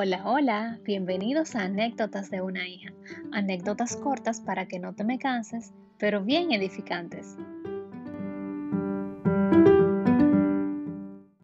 Hola, hola, bienvenidos a Anécdotas de una hija. Anécdotas cortas para que no te me canses, pero bien edificantes.